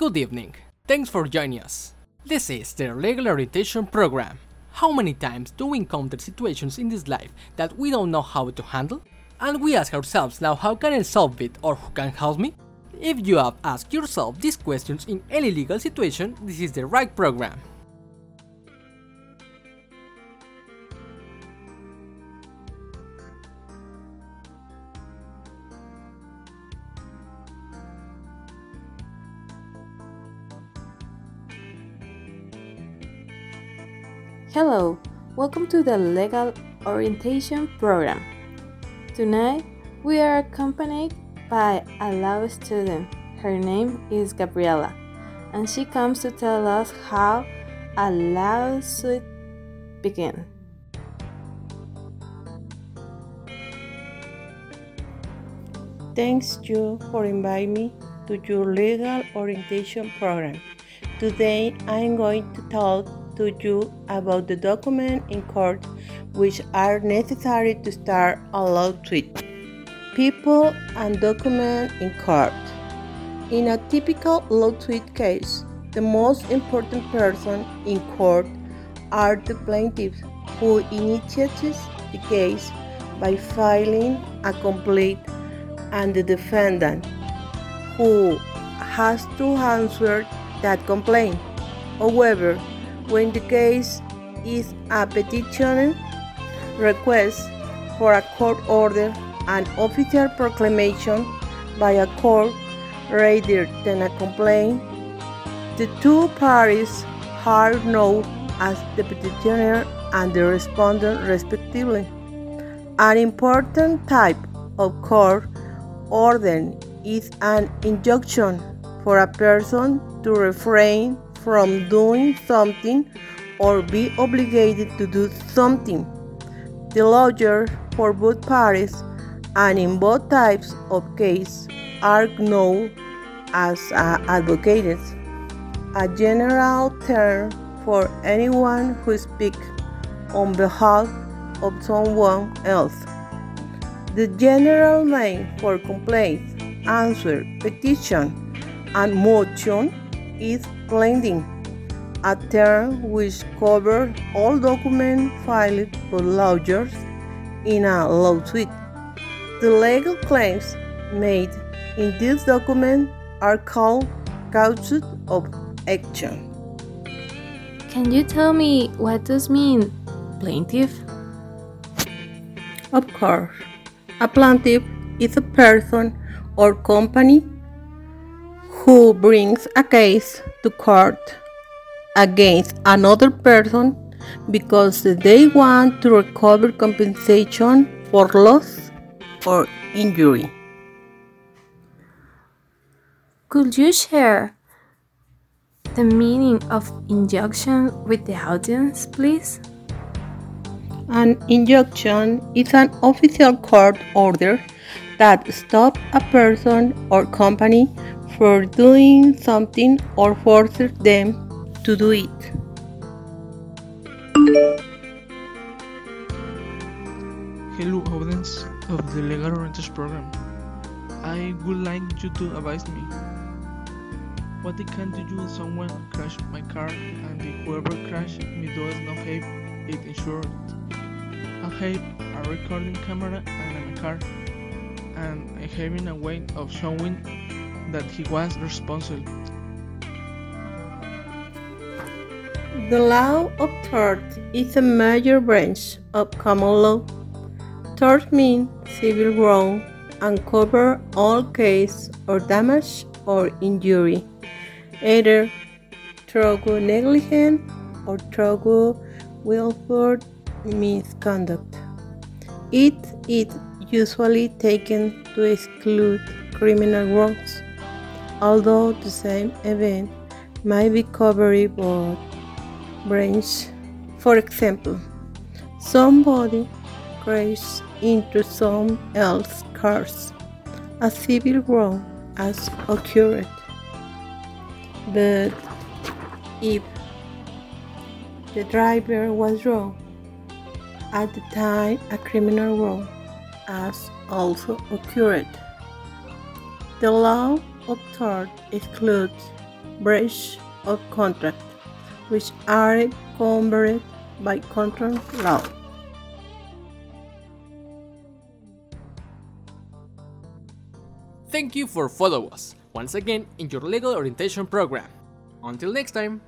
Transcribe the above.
Good evening. Thanks for joining us. This is the Legal Orientation Program. How many times do we encounter situations in this life that we don't know how to handle? And we ask ourselves now how can I solve it or who can help me? If you have asked yourself these questions in any legal situation, this is the right program. Hello, welcome to the Legal Orientation Program. Tonight, we are accompanied by a law student. Her name is Gabriela, and she comes to tell us how a lawsuit begins. Thanks you for inviting me to your legal orientation program. Today I'm going to talk to you about the documents in court which are necessary to start a lawsuit. People and documents in court. In a typical lawsuit case, the most important person in court are the plaintiffs who initiates the case by filing a complaint and the defendant who has to answer that complaint. However, when the case is a petition request for a court order, an official proclamation by a court rather than a complaint, the two parties are known as the petitioner and the respondent respectively. An important type of court order is an injunction for a person to refrain from doing something or be obligated to do something. The lawyer for both parties and in both types of case are known as uh, advocates, a general term for anyone who speaks on behalf of someone else. The general name for complaint, answer, petition, and motion is plaintiff, a term which covers all documents filed by lawyers in a lawsuit. The legal claims made in this document are called causes of action. Can you tell me what does mean plaintiff? Of course, a plaintiff is a person or company who brings a case to court against another person because they want to recover compensation for loss or injury. Could you share the meaning of injunction with the audience, please? An injunction is an official court order that stops a person or company for doing something or forces them to do it. Hello, audience of the Legal Orientation Program. I would like you to advise me. What I can do if someone crashed my car and whoever crashed me does not have it insured. I have a recording camera and my car, and I having a way of showing that he was responsible. The law of tort is a major branch of common law. Tort means civil wrong and cover all case or damage or injury, either through negligence or through willful misconduct. It is usually taken to exclude criminal wrongs, although the same event might be covered by branch. For example, somebody crashes into some else's cars. A civil wrong has occurred. But if the driver was wrong at the time, a criminal wrong has also occurred. The law of tort excludes breach of contract, which are covered by contract law. Thank you for following us once again in your legal orientation program. Until next time.